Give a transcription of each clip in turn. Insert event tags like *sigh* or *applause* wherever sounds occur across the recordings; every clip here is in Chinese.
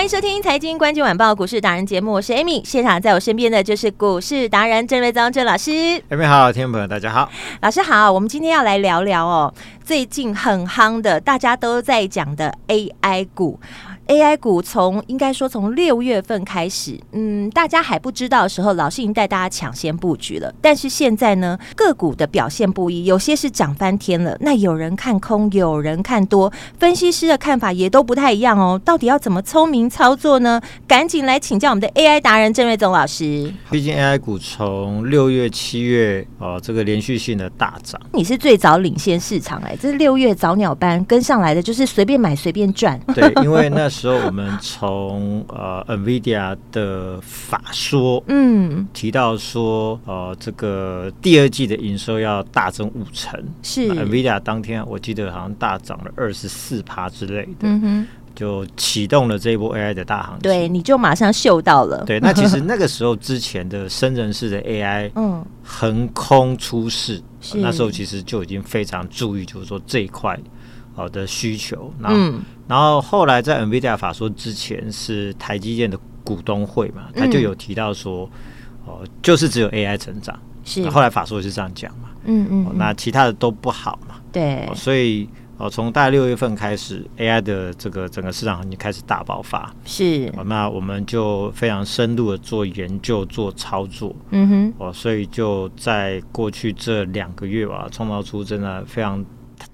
欢迎收听《财经关键晚报》股市达人节目，我是 Amy，现场在我身边的就是股市达人郑瑞宗郑老师。Amy 好，听众朋友大家好，老师好，我们今天要来聊聊哦，最近很夯的，大家都在讲的 AI 股。AI 股从应该说从六月份开始，嗯，大家还不知道的时候，老师已经带大家抢先布局了。但是现在呢，个股的表现不一，有些是涨翻天了，那有人看空，有人看多，分析师的看法也都不太一样哦。到底要怎么聪明操作呢？赶紧来请教我们的 AI 达人郑瑞宗老师。毕竟 AI 股从六月、七月哦，这个连续性的大涨，你是最早领先市场哎，这是六月早鸟班跟上来的，就是随便买随便赚。对，因为那。时候我们从呃 NVIDIA 的法说，嗯，提到说，呃，这个第二季的营收要大增五成，是 NVIDIA 当天我记得好像大涨了二十四趴之类的，嗯哼，就启动了这一波 AI 的大行情。对，你就马上嗅到了。对，那其实那个时候之前的深圳市的 AI，*laughs* 嗯，横空出世，那时候其实就已经非常注意，就是说这一块。好的需求，然后，嗯、然后后来在 NVIDIA 法说之前是台积电的股东会嘛，他就有提到说，哦、呃，就是只有 AI 成长，是。后来法说是这样讲嘛，嗯嗯、呃，那其他的都不好嘛，对、呃，所以哦，从、呃、大概六月份开始，AI 的这个整个市场行情开始大爆发，是、呃，那我们就非常深入的做研究做操作，嗯哼，哦、呃，所以就在过去这两个月吧，创造出真的非常。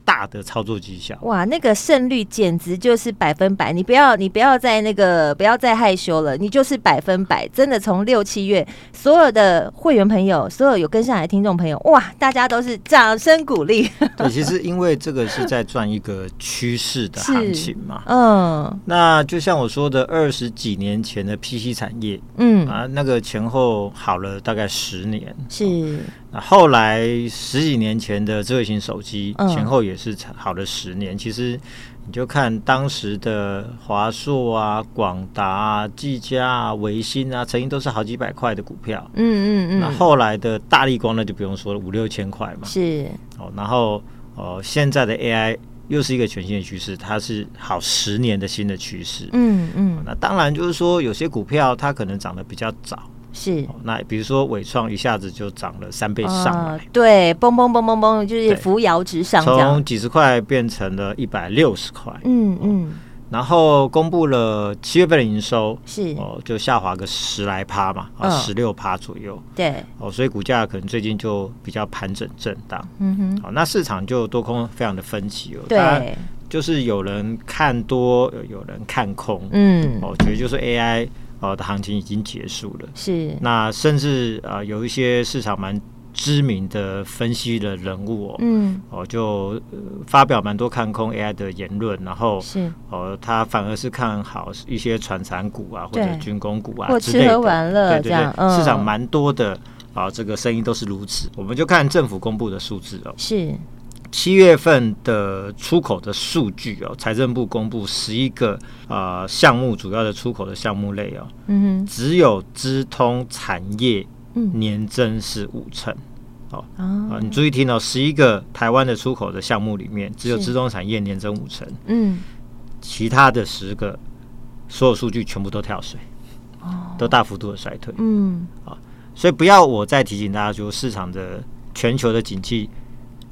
大的操作绩效哇，那个胜率简直就是百分百！你不要，你不要再那个，不要再害羞了，你就是百分百！真的，从六七月，所有的会员朋友，所有有跟上来的听众朋友，哇，大家都是掌声鼓励。*laughs* 对，其实因为这个是在赚一个趋势的行情嘛，*laughs* 嗯，那就像我说的，二十几年前的 PC 产业，嗯啊，那个前后好了大概十年，是。那后来十几年前的智慧型手机前后也是好了十年。嗯、其实你就看当时的华硕啊、广达啊、技嘉啊、维新啊，曾经都是好几百块的股票。嗯嗯嗯。那后来的大力光那就不用说了，五六千块嘛。是。哦，然后哦，现在的 AI 又是一个全新的趋势，它是好十年的新的趋势。嗯嗯。那当然就是说，有些股票它可能涨得比较早。是，那比如说伟创一下子就涨了三倍上来，对，嘣嘣嘣嘣嘣，就是扶摇直上，从几十块变成了一百六十块，嗯嗯，然后公布了七月份的营收，是。哦，就下滑个十来趴嘛，啊，十六趴左右，对，哦，所以股价可能最近就比较盘整震荡，嗯哼，好，那市场就多空非常的分歧哦，对，就是有人看多，有人看空，嗯，哦，觉得就是 AI。哦，的行情已经结束了。是，那甚至啊、呃，有一些市场蛮知名的分析的人物哦，嗯，哦，就、呃、发表蛮多看空 AI 的言论，然后是哦，他反而是看好一些传产股啊，或者军工股啊之类的。吃喝玩乐，对对对，嗯、市场蛮多的啊、呃，这个声音都是如此。我们就看政府公布的数字哦，是。七月份的出口的数据哦，财政部公布十一个啊项目，主要的出口的项目类哦，嗯，只有资通产业年增是五成，哦啊，你注意听哦，十一个台湾的出口的项目里面，只有资通产业年增五成，嗯，其他的十个所有数据全部都跳水，哦，都大幅度的衰退，嗯，啊，所以不要我再提醒大家，就市场的全球的景气。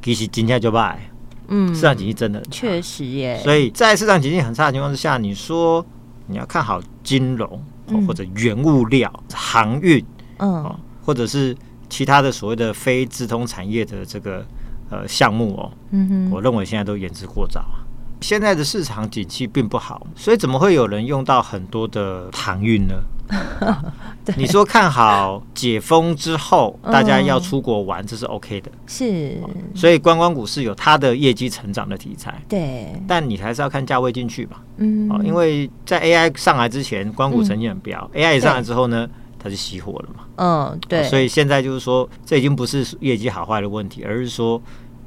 其实今天就败，嗯，市场景气真的确实耶。所以在市场景气很差的情况之下，你说你要看好金融、嗯、或者原物料、航运，嗯，或者是其他的所谓的非资通产业的这个呃项目哦，嗯哼，我认为现在都言之过早啊。现在的市场景气并不好，所以怎么会有人用到很多的航运呢？*laughs* 对你说看好解封之后，大家要出国玩，这是 OK 的。是，所以观光股是有它的业绩成长的题材。对，但你还是要看价位进去嘛。嗯，因为在 AI 上来之前，光谷曾经很飙，AI 上来之后呢，它就熄火了嘛。嗯，对。所以现在就是说，这已经不是业绩好坏的问题，而是说，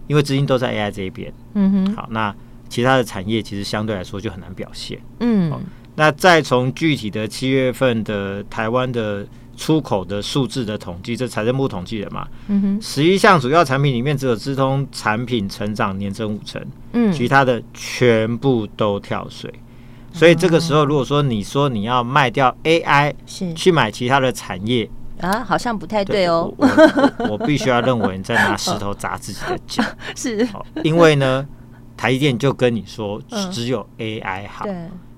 因为资金都在 AI 这一边。嗯哼。好，那其他的产业其实相对来说就很难表现。嗯。那再从具体的七月份的台湾的出口的数字的统计，这财政部统计的嘛，嗯哼，十一项主要产品里面只有资通产品成长年增五成，嗯，其他的全部都跳水，所以这个时候如果说你说你要卖掉 AI，是。去买其他的产业啊，好像不太对哦，我我，我必须要认为你在拿石头砸自己的脚，*laughs* 是，因为呢，台积电就跟你说只有 AI 好，对，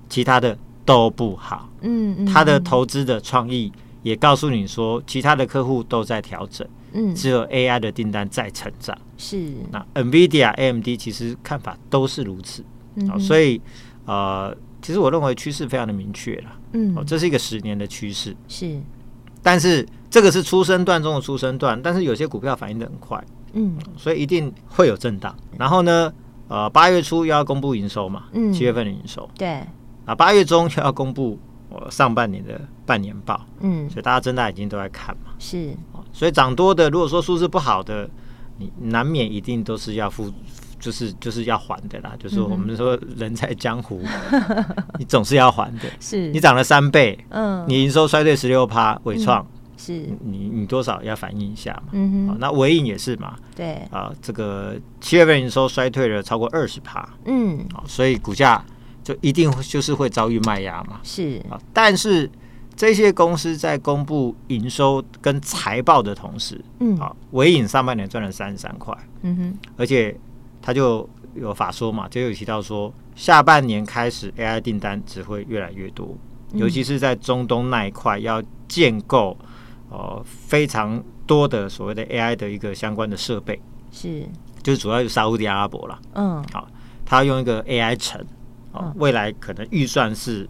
其他的。都不好，嗯，他的投资的创意也告诉你说，其他的客户都在调整，嗯，只有 AI 的订单在成长，是。那 NVIDIA、AMD 其实看法都是如此，嗯，所以呃，其实我认为趋势非常的明确了，嗯，这是一个十年的趋势，是。但是这个是出生段中的出生段，但是有些股票反应的很快，嗯，所以一定会有震荡。然后呢，呃，八月初又要公布营收嘛，嗯，七月份的营收，对。啊，八月中就要公布我上半年的半年报，嗯，所以大家睁大眼睛都在看嘛，是，所以涨多的，如果说数字不好的，你难免一定都是要付，就是就是要还的啦，就是我们说人在江湖，你总是要还的，*laughs* 是。你涨了三倍，嗯，你营收衰退十六趴，伟创是。你你多少要反映一下嘛，嗯哼，那尾影也是嘛，对，啊，这个七月份营收衰退了超过二十趴，嗯，好，所以股价。就一定就是会遭遇卖压嘛？是。啊，但是这些公司在公布营收跟财报的同时，嗯，啊，尾影上半年赚了三十三块，嗯哼，而且他就有法说嘛，就有提到说，下半年开始 AI 订单只会越来越多，尤其是在中东那一块要建构呃非常多的所谓的 AI 的一个相关的设备，是，就是主要是沙乌地阿拉伯了，嗯，好，他要用一个 AI 城。哦，未来可能预算是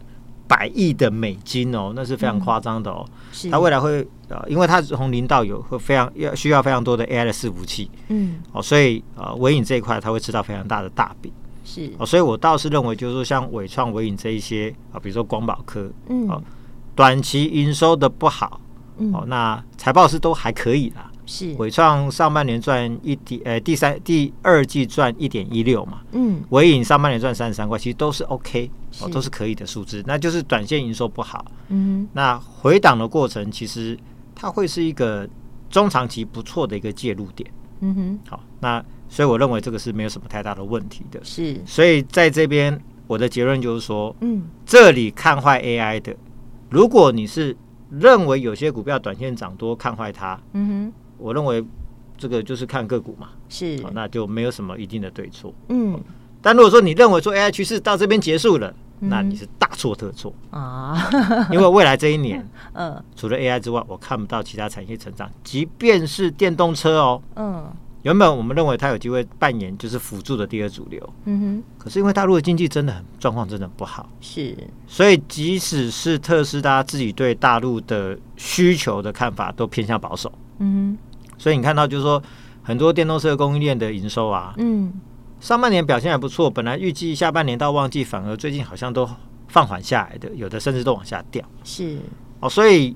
百亿的美金哦，那是非常夸张的哦。它、嗯、未来会呃，因为它从零到有会非常要需要非常多的 AI 的伺服器，嗯，哦，所以呃，微影这一块它会吃到非常大的大饼，是。哦，所以我倒是认为，就是说像伟创、伟影这一些啊，比如说光宝科，嗯，哦，短期营收的不好，嗯，哦，那财报是都还可以啦。是。伟创上半年赚一点，呃，第三第二季赚一点一六嘛，嗯，伟影上半年赚三十三块，其实都是 OK，是。哦，都是可以的数字，那就是短线营收不好，嗯，那回档的过程其实它会是一个中长期不错的一个介入点，嗯哼，好，那所以我认为这个是没有什么太大的问题的，是，所以在这边我的结论就是说，嗯，这里看坏 AI 的，如果你是认为有些股票短线涨多看坏它，嗯哼。我认为这个就是看个股嘛，是，那就没有什么一定的对错。嗯，但如果说你认为说 AI 趋势到这边结束了，那你是大错特错。啊！*laughs* 因为未来这一年，*laughs* 嗯，除了 AI 之外，我看不到其他产业成长，即便是电动车哦，嗯，原本我们认为它有机会扮演就是辅助的第二主流，嗯哼，可是因为大陆的经济真的很状况真的不好，是，所以即使是特斯拉自己对大陆的需求的看法都偏向保守，嗯哼。所以你看到就是说，很多电动车供应链的营收啊，嗯，上半年表现还不错，本来预计下半年到旺季，反而最近好像都放缓下来的，有的甚至都往下掉。是哦，所以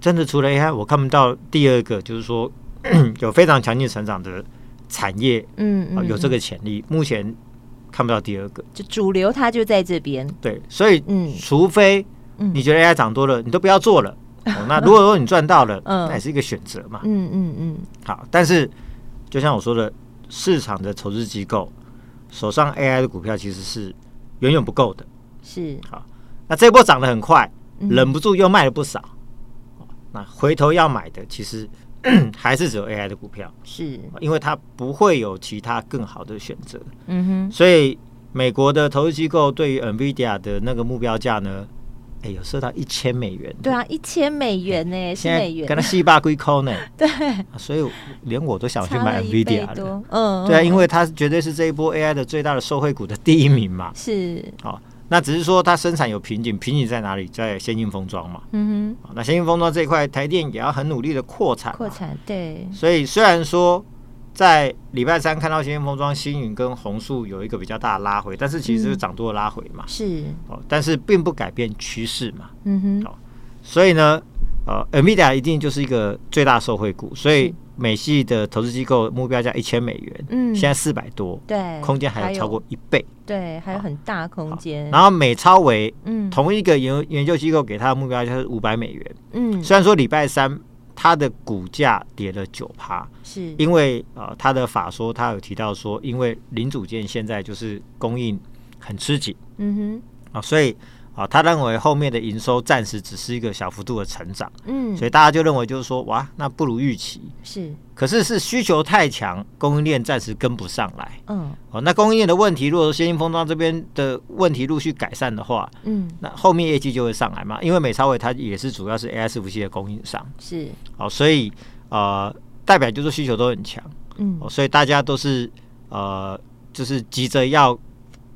真的除了 AI，我看不到第二个就是说 *clears throat* 有非常强劲成长的产业，嗯，嗯，有这个潜力，目前看不到第二个。就主流它就在这边。对，所以嗯，除非你觉得 AI 涨多了，你都不要做了。哦、那如果说你赚到了，嗯、那也是一个选择嘛。嗯嗯嗯。好，但是就像我说的，市场的投资机构手上 AI 的股票其实是远远不够的。是。好，那这波涨得很快，忍不住又卖了不少。嗯、那回头要买的，其实 *clears throat* 还是只有 AI 的股票。是。因为它不会有其他更好的选择。嗯哼。所以美国的投资机构对于 NVIDIA 的那个目标价呢？哎，有收到一千美元。对啊，一千美元呢，是美元。跟他细八龟抠呢。*laughs* 对，所以连我都想去买 NVIDIA 的。嗯，对啊，因为它绝对是这一波 AI 的最大的受惠股的第一名嘛。是。好，那只是说它生产有瓶颈，瓶颈在哪里？在先进封装嘛。嗯哼。那先进封装这一块，台电也要很努力的扩产。扩产对。所以虽然说在礼拜三看到先进封装星云跟红树有一个比较大的拉回，但是其实是涨多的拉回嘛。是。哦，但是并不改变趋势嘛。嗯哼。哦，所以呢，呃，NVIDIA 一定就是一个最大受惠股，所以。美系的投资机构目标价一千美元，嗯，现在四百多，对，空间还有超过一倍，对，还有很大空间。然后美超维，嗯，同一个研研究机构给他的目标价是五百美元，嗯，虽然说礼拜三它的股价跌了九趴，是。因为呃，他的法说他有提到说，因为零组件现在就是供应很吃紧，嗯哼，啊，所以。啊，他认为后面的营收暂时只是一个小幅度的成长，嗯，所以大家就认为就是说，哇，那不如预期是，可是是需求太强，供应链暂时跟不上来，嗯，哦，那供应链的问题，如果说先进封装这边的问题陆续改善的话，嗯，那后面业绩就会上来嘛，因为美超伟它也是主要是 AI 伺服器的供应商，是，哦，所以呃，代表就是需求都很强，嗯，哦，所以大家都是呃，就是急着要。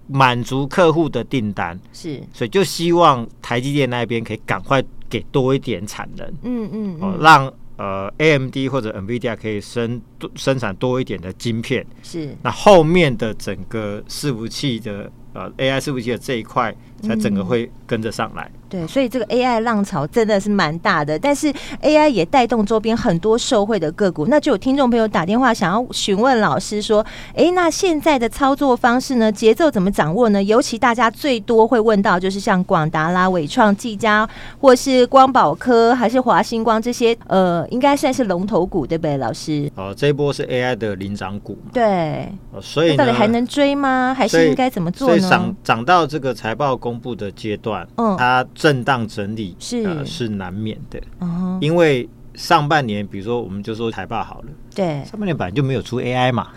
满足客户的订单。是，所以就希望台积电那边可以赶快给多一点产能，嗯嗯，哦，让呃 AMD 或者 NVIDIA 可以生生产多一点的晶片，是，那后面的整个伺服器的呃 AI 伺服器的这一块，才整个会跟着上来。嗯对，所以这个 AI 浪潮真的是蛮大的，但是 AI 也带动周边很多受惠的个股。那就有听众朋友打电话想要询问老师说：“哎，那现在的操作方式呢？节奏怎么掌握呢？尤其大家最多会问到，就是像广达啦、伟创、技嘉，或是光宝科，还是华星光这些，呃，应该算是龙头股，对不对，老师？哦，这一波是 AI 的领涨股，对，哦，所以到底还能追吗？还是应该怎么做呢？涨涨到这个财报公布的阶段，嗯，它。震荡整理是、呃、是难免的，uh-huh. 因为上半年，比如说我们就说财报好了，对，上半年本来就没有出 AI 嘛，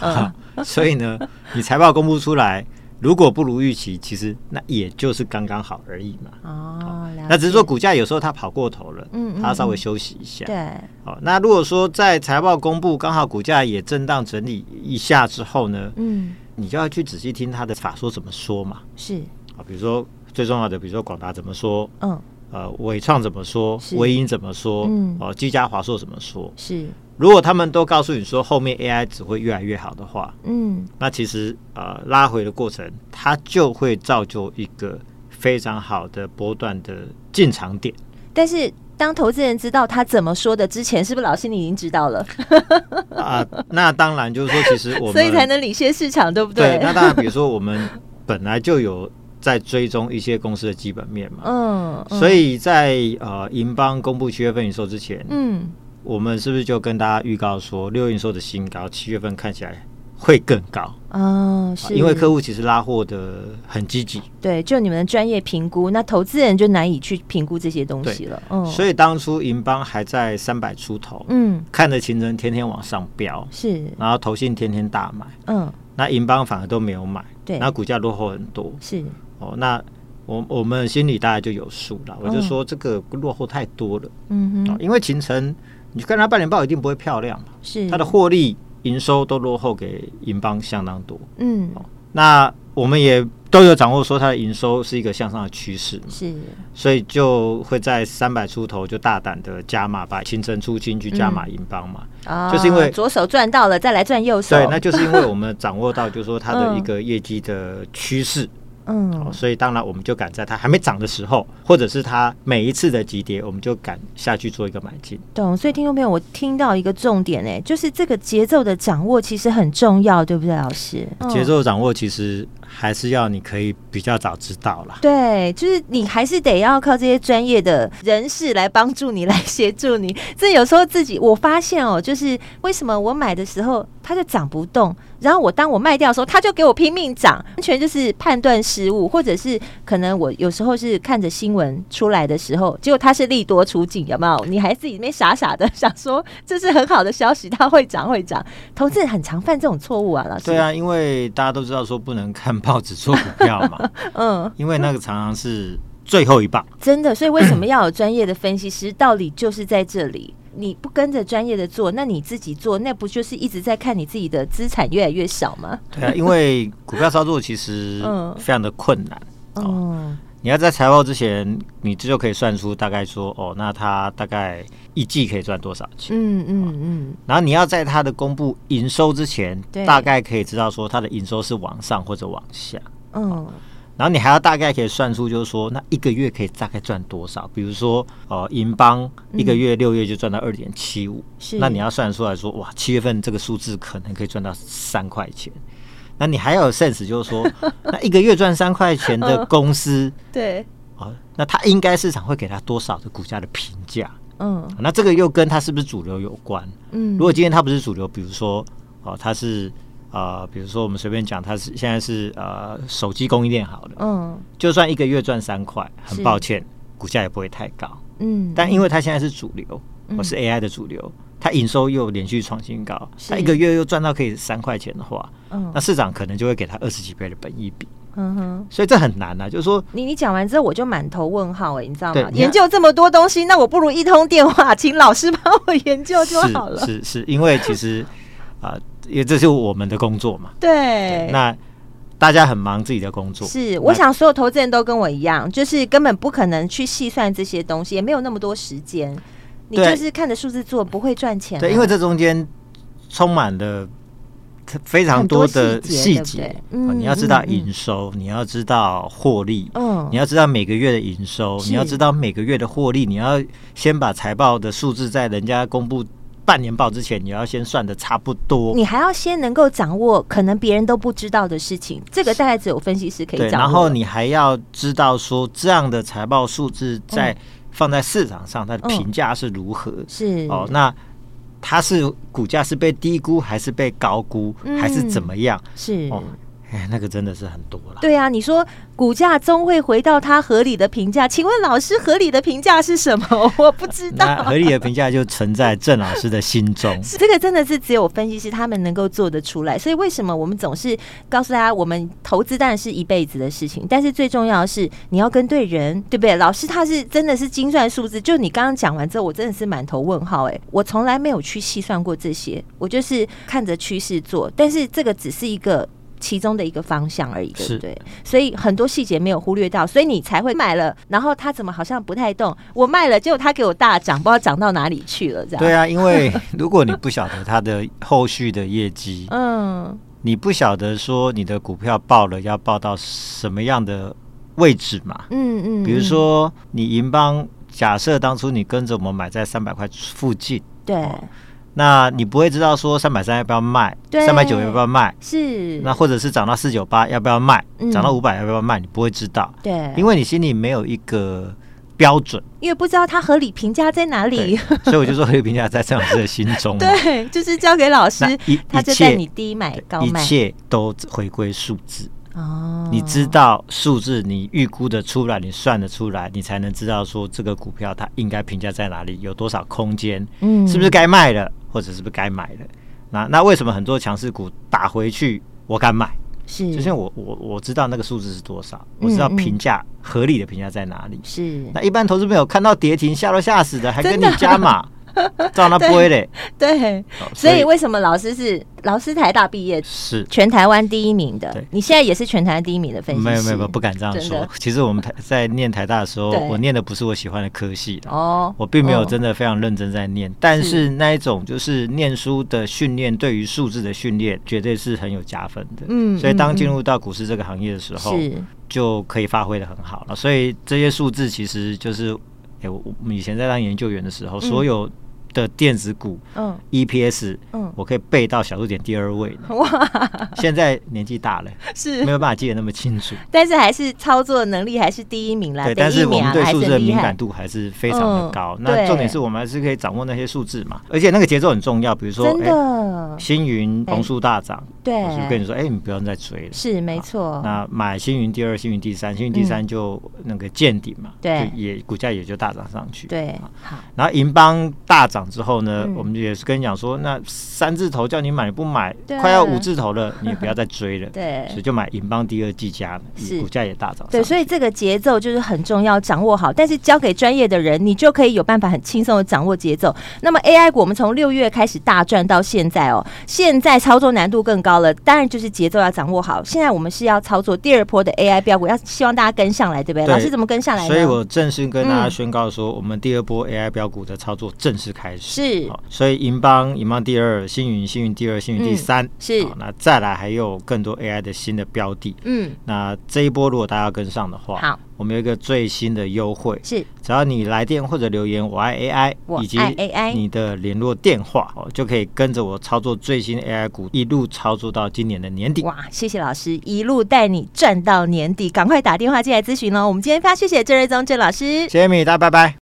*laughs* *laughs* 所以呢，你财报公布出来，如果不如预期，其实那也就是刚刚好而已嘛。哦，那只是说股价有时候它跑过头了，嗯，它稍微休息一下。对，好，那如果说在财报公布刚好股价也震荡整理一下之后呢，嗯，你就要去仔细听他的法说怎么说嘛。是啊，比如说。最重要的，比如说广达怎么说，嗯，呃，伟创怎么说，微音怎么说，嗯，哦，技嘉华硕怎么说，是。如果他们都告诉你说后面 AI 只会越来越好的话，嗯，那其实呃拉回的过程，它就会造就一个非常好的波段的进场点。但是当投资人知道他怎么说的之前，是不是老师你已经知道了？*laughs* 啊，那当然就是说，其实我们 *laughs* 所以才能领先市场，对不对？对，那当然，比如说我们本来就有。在追踪一些公司的基本面嘛，嗯，嗯，所以在呃银邦公布七月份营收之前，嗯，我们是不是就跟大家预告说，六月营收的新高，七月份看起来会更高？哦，是，因为客户其实拉货的很积极，对，就你们的专业评估，那投资人就难以去评估这些东西了，嗯，所以当初银邦还在三百出头，嗯，看着情人天天往上飙，是，然后投信天天大买，嗯，那银邦反而都没有买，对，然后股价落后很多，是。哦，那我我们心里大概就有数了。我就说这个落后太多了，嗯哼，因为秦诚，你看他半年报一定不会漂亮嘛，是。他的获利营收都落后给银邦相当多，嗯，那我们也都有掌握说它的营收是一个向上的趋势，是，所以就会在三百出头就大胆的加码，把秦城出金去加码银邦嘛，啊，就是因为左手赚到了，再来赚右手，对，那就是因为我们掌握到就是说它的一个业绩的趋势。嗯，所以当然我们就赶在它还没涨的时候，或者是它每一次的急跌，我们就赶下去做一个买进。懂，所以听众朋友，我听到一个重点，哎，就是这个节奏的掌握其实很重要，对不对，老师？节奏的掌握其实。还是要你可以比较早知道啦。对，就是你还是得要靠这些专业的人士来帮助你，来协助你。*laughs* 这有时候自己我发现哦，就是为什么我买的时候它就涨不动，然后我当我卖掉的时候，它就给我拼命涨，完全就是判断失误，或者是可能我有时候是看着新闻出来的时候，结果它是利多出尽，有没有？你还自己没傻傻的想说这是很好的消息，它会涨会涨。投资人很常犯这种错误啊，老师。对啊，因为大家都知道说不能看。报纸做股票嘛，*laughs* 嗯，因为那个常常是最后一棒，真的，所以为什么要有专业的分析师？道理就是在这里，你不跟着专业的做，那你自己做，那不就是一直在看你自己的资产越来越少吗？对啊，因为股票操作其实非常的困难，哦。你要在财报之前，你这就可以算出大概说，哦，那他大概一季可以赚多少钱？嗯嗯嗯。然后你要在他的公布营收之前，大概可以知道说他的营收是往上或者往下。嗯。然后你还要大概可以算出，就是说那一个月可以大概赚多少？比如说，呃，银邦一个月六月就赚到二点七五，那你要算出来说，哇，七月份这个数字可能可以赚到三块钱。那你还有 sense，就是说，*laughs* 那一个月赚三块钱的公司，对，哦，那它应该市场会给它多少的股价的评价？嗯，那这个又跟它是不是主流有关？嗯，如果今天它不是主流，比如说，哦，它是呃，比如说我们随便讲，它是现在是呃手机供应链好的，嗯，就算一个月赚三块，很抱歉，股价也不会太高，嗯，但因为它现在是主流，我是 AI 的主流。它营收又连续创新高，它一个月又赚到可以三块钱的话，嗯，那市场可能就会给他二十几倍的本益比，嗯哼，所以这很难啊，就是说，你你讲完之后我就满头问号哎，你知道吗？研究这么多东西，那我不如一通电话请老师帮我研究就好了。是是，是因为其实 *laughs* 啊，因为这是我们的工作嘛，对，那大家很忙自己的工作，是，我想所有投资人都跟我一样，就是根本不可能去细算这些东西，也没有那么多时间。你就是看着数字做，不会赚钱。对，因为这中间充满了非常多的细节。嗯，你要知道营收，你要知道获利，嗯，你要知道每个月的营收，你要知道每个月的获利，你要先把财报的数字在人家公布半年报之前，你要先算的差不多。你还要先能够掌握可能别人都不知道的事情，这个大概只有分析师可以掌握。然后你还要知道说这样的财报数字在。放在市场上，它的评价是如何？嗯、是哦，那它是股价是被低估还是被高估，嗯、还是怎么样？是哦。哎，那个真的是很多了。对啊，你说股价终会回到它合理的评价，请问老师合理的评价是什么？*laughs* 我不知道。合理的评价就存在郑老师的心中。*laughs* 这个真的是只有分析师他们能够做得出来。所以为什么我们总是告诉大家，我们投资当然是一辈子的事情，但是最重要的是你要跟对人，对不对？老师他是真的是精算数字，就你刚刚讲完之后，我真的是满头问号。哎，我从来没有去细算过这些，我就是看着趋势做，但是这个只是一个。其中的一个方向而已，对不对？所以很多细节没有忽略到，所以你才会买了。然后他怎么好像不太动？我卖了，结果他给我大涨，不知道涨到哪里去了。这样对啊，因为如果你不晓得他的后续的业绩，*laughs* 嗯，你不晓得说你的股票报了要报到什么样的位置嘛？嗯嗯，比如说你银邦，假设当初你跟着我们买在三百块附近，对。那你不会知道说三百三要不要卖，三百九要不要卖？是。那或者是涨到四九八要不要卖？涨、嗯、到五百要不要卖？你不会知道，对，因为你心里没有一个标准，因为不知道它合理评价在哪里，所以我就说合理评价在郑老师的心中。*laughs* 对，就是交给老师，他就带你低买高卖，一切都回归数字。哦，你知道数字，你预估的出来，你算得出来，你才能知道说这个股票它应该评价在哪里，有多少空间，嗯，是不是该卖了，或者是不是该买的？那那为什么很多强势股打回去，我敢买？是，就像我我我知道那个数字是多少，我知道评价合理的评价在哪里。是，那一般投资朋友看到跌停吓都吓死的，还跟你加码。*laughs* 照那不会嘞，对，所以为什么老师是老师台大毕业，是全台湾第一名的？你现在也是全台湾第一名的分析师？没有没有，不敢这样说。其实我们台在念台大的时候，我念的不是我喜欢的科系哦，我并没有真的非常认真在念。但是那一种就是念书的训练，对于数字的训练，绝对是很有加分的。嗯，所以当进入到股市这个行业的时候，就可以发挥的很好了。所以这些数字其实就是，哎，我我们以前在当研究员的时候，所有。的电子股，嗯，EPS，嗯，我可以背到小数点第二位。哇！现在年纪大了，*laughs* 是没有办法记得那么清楚。但是还是操作能力还是第一名啦。对，但是我们对数字的敏感度还是非常的高。那重点是我们还是可以掌握那些数字嘛，而且那个节奏很重要。比如说，真的，星云红树大涨，对，我就跟你说，哎，你不要再追了。是没错。那买星云第二，星云第三，星云第三就那个见顶嘛，对，也股价也就大涨上去。对，好。然后银邦大涨。之后呢，嗯、我们也是跟你讲说，那三字头叫你买不买？快要五字头了，你也不要再追了。*laughs* 对，所以就买银邦第二季佳，是股价也大涨。对，所以这个节奏就是很重要，掌握好。但是交给专业的人，你就可以有办法很轻松的掌握节奏。那么 AI 股，我们从六月开始大赚到现在哦，现在操作难度更高。高了，当然就是节奏要掌握好。现在我们是要操作第二波的 AI 标股，要希望大家跟上来，对不对？对，老师怎么跟上来呢？所以我正式跟大家宣告说，我们第二波 AI 标股的操作正式开始。是，所以银邦、银邦第二，星云、星云第二，星云第三。嗯、是，那再来还有更多 AI 的新的标的。嗯，那这一波如果大家要跟上的话，好。我们有一个最新的优惠，是只要你来电或者留言“我爱 AI”，以及你的联络电话哦，就可以跟着我操作最新 AI 股，一路操作到今年的年底。哇，谢谢老师，一路带你赚到年底，赶快打电话进来咨询哦。我们今天非常谢谢郑瑞宗郑老师，谢谢米大，拜拜。